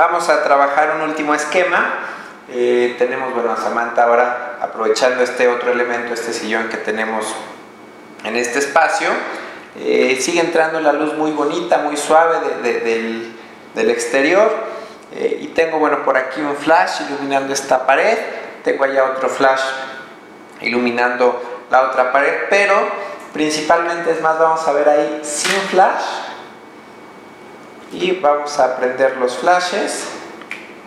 vamos a trabajar un último esquema. Eh, tenemos, bueno, a Samantha ahora aprovechando este otro elemento, este sillón que tenemos en este espacio. Eh, sigue entrando la luz muy bonita, muy suave del, del, exterior. Eh, y tengo, bueno, por aquí un flash iluminando esta pared. Tengo allá otro flash iluminando la otra pared, pero principalmente es más, vamos a ver ahí sin flash. Y vamos a prender los flashes.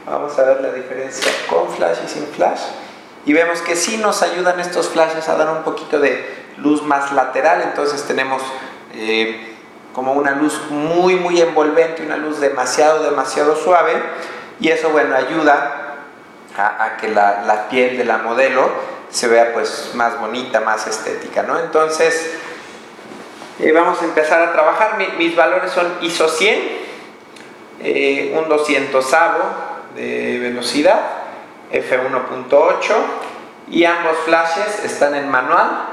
Vamos a ver la diferencia con flash y sin flash. Y vemos que sí nos ayudan estos flashes a dar un poquito de luz más lateral. Entonces tenemos eh, como una luz muy, muy envolvente, una luz demasiado, demasiado suave. Y eso, bueno, ayuda a, que la, piel de la modelo se vea pues más bonita, más estética, ¿no? Entonces, eh, vamos a empezar a trabajar. mis valores son ISO 100, eh, un 200 de velocidad, F1.8 y ambos flashes están en manual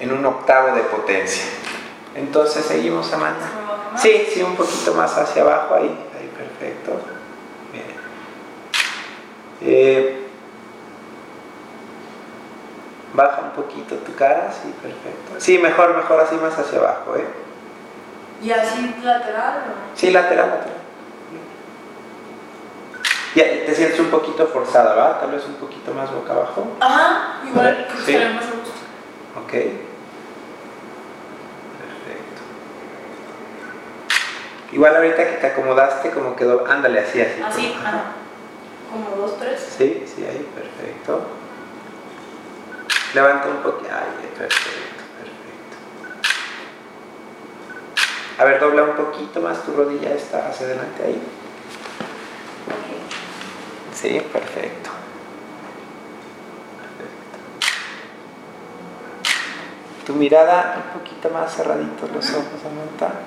en un octavo de potencia. Entonces seguimos, Amanda. Sí, sí, un poquito más hacia abajo, ahí, ahí, perfecto. Bien. Eh, baja un poquito tu cara, sí, perfecto. Sí, mejor, mejor así más hacia abajo, ¿eh? ¿Y así lateral? Sí, lateral, lateral. Ya, te sientes un poquito forzada, ¿va? Tal vez un poquito más boca abajo. Ajá, igual, sí. más a gusto. Ok. Igual ahorita que te acomodaste, como quedó, ándale así, así. Así, ajá. Como dos, tres. Sí, sí, ahí, perfecto. Levanta un poquito. Ay, perfecto, perfecto. A ver, dobla un poquito más tu rodilla esta hacia adelante ahí. Sí, perfecto. Tu mirada un poquito más cerraditos los ojos, Samantha.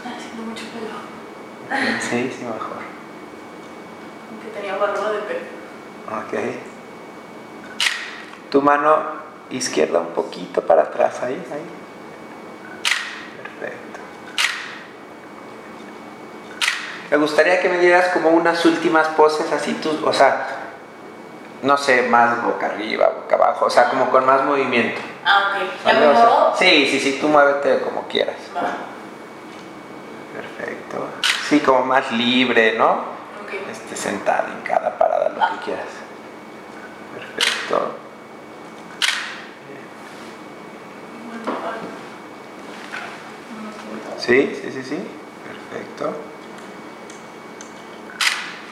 Haciendo mucho pelo. Sí, sí, mejor. Aunque tenía barba de pelo. Ok. Tu mano izquierda un poquito para atrás, ahí, ahí. Perfecto. Me gustaría que me dieras como unas últimas poses así, tú, o sea, no sé, más boca arriba, boca abajo, o sea, como con más movimiento. Ah, ok. ¿Ya me muevo? Sí, sí, sí, tú muévete como quieras. Perfecto. Sí, como más libre, ¿no? Okay. Este, sentado en cada parada, lo que quieras. Perfecto. Sí, sí, sí, sí. Perfecto.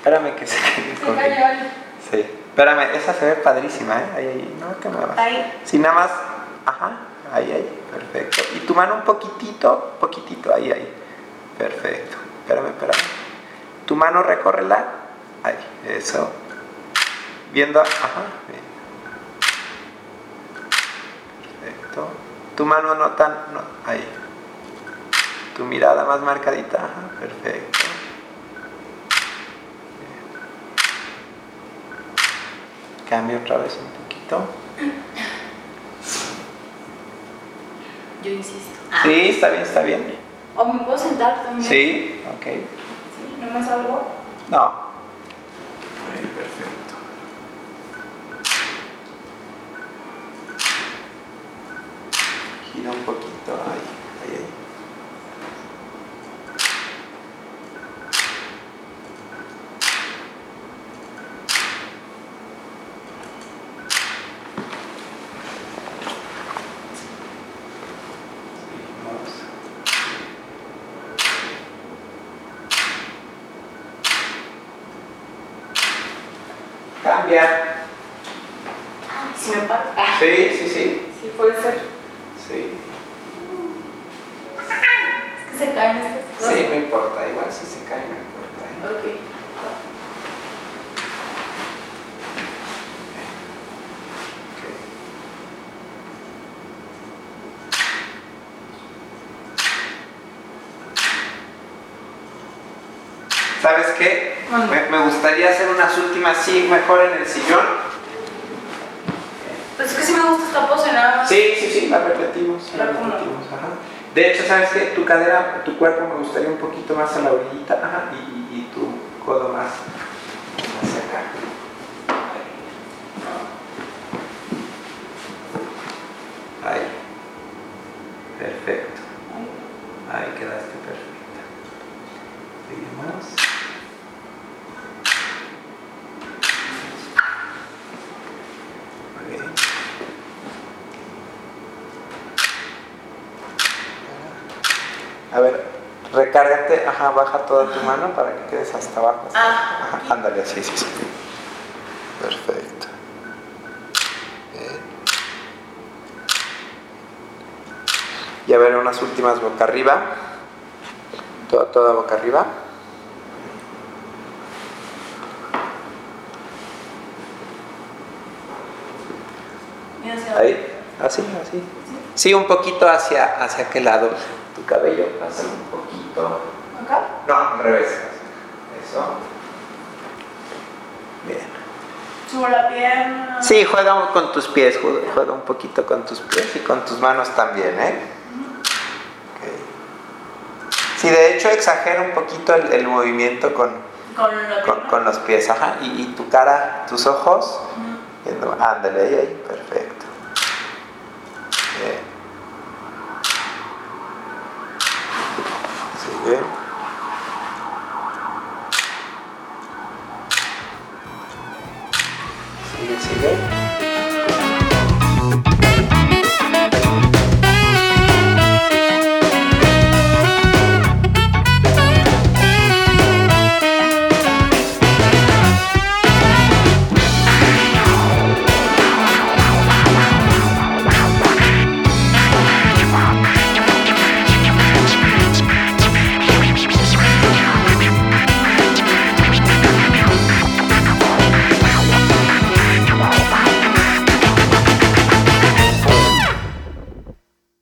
Espérame que se quede Sí. Espérame, esa se ve padrísima, ¿eh? Ahí, ahí. No te muevas. Ahí. Sí, nada más. Ajá. Ahí, ahí. Perfecto. Y tu mano un poquitito, poquitito, ahí, ahí. Perfecto. Espérame, espérame. Tu mano recórrela. Ahí, eso. Viendo, ajá. Bien. Perfecto. Tu mano no tan, no, ahí. Tu mirada más marcadita, ajá. Perfecto. Cambio otra vez un poquito. Yo insisto. Sí, está bien, está bien. ¿O me puedo sentar también? Sí, ok. ¿Sí? ¿No me salgo? No. Ahí, perfecto. Gira un poquito, ahí. Si me paro. Sí, sí, sí. Sí, puede ser. Sí. Es que se caen estas cosas. Sí, no importa, igual si se caen, no importa. Ok. ¿Sabes qué? Me, gustaría hacer unas últimas, sí, mejor en el sillón. Pues es que sí me gusta esta pose, nada más. Sí, sí, sí, la repetimos. La repetimos, ajá. De hecho, ¿sabes qué? Tu cadera, tu cuerpo me gustaría un poquito más a la orillita, ajá, y, codo más hacia acá. Ahí. Ahí. Perfecto. Ahí quedaste perfecta. Seguimos. Muy bien. A ver, recárgate, ajá, baja toda tu mano para que quedes hasta abajo. Ah, Ajá, ándale, así, sí, sí. Perfecto. Bien. Y a ver, unas últimas boca arriba. Toda, toda boca arriba. Ahí, así, así. Sí, un poquito hacia, hacia aquel lado. Tu cabello pasa un poquito. ¿Acá? No, al revés. Eso. Bien. Subo la pierna. Sí, juega con tus pies, juega, un poquito con tus pies y con tus manos también, ¿eh? Sí, de hecho exagera un poquito el, el movimiento con, Con los pies, ajá. Y, y tu cara, tus ojos, viendo- ándale, ahí, ahí, perfecto. Bien. Sigue.